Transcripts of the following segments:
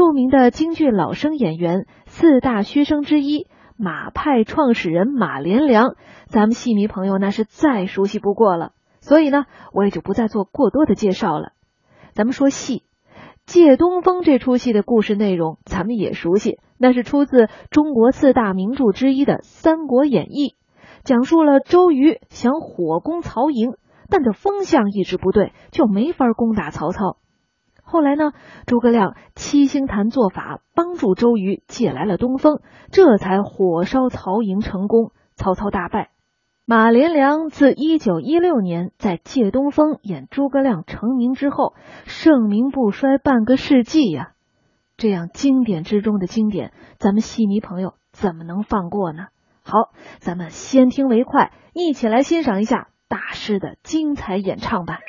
著名的京剧老生演员，四大须生之一，马派创始人马连良，咱们戏迷朋友那是再熟悉不过了。所以呢，我也就不再做过多的介绍了。咱们说戏，《借东风》这出戏的故事内容，咱们也熟悉，那是出自中国四大名著之一的《三国演义》，讲述了周瑜想火攻曹营，但这风向一直不对，就没法攻打曹操。后来呢，诸葛亮七星坛做法，帮助周瑜借来了东风，这才火烧曹营成功，曹操大败。马连良自一九一六年在《借东风》演诸葛亮成名之后，盛名不衰半个世纪呀。这样经典之中的经典，咱们戏迷朋友怎么能放过呢？好，咱们先听为快，一起来欣赏一下大师的精彩演唱吧。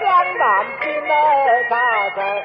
江南之美，咋在？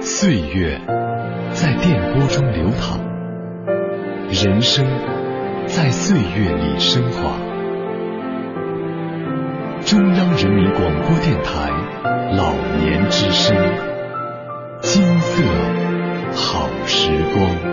岁月在电波中流淌人生在岁月里升华中央人民广播电台老年之声金色好时光。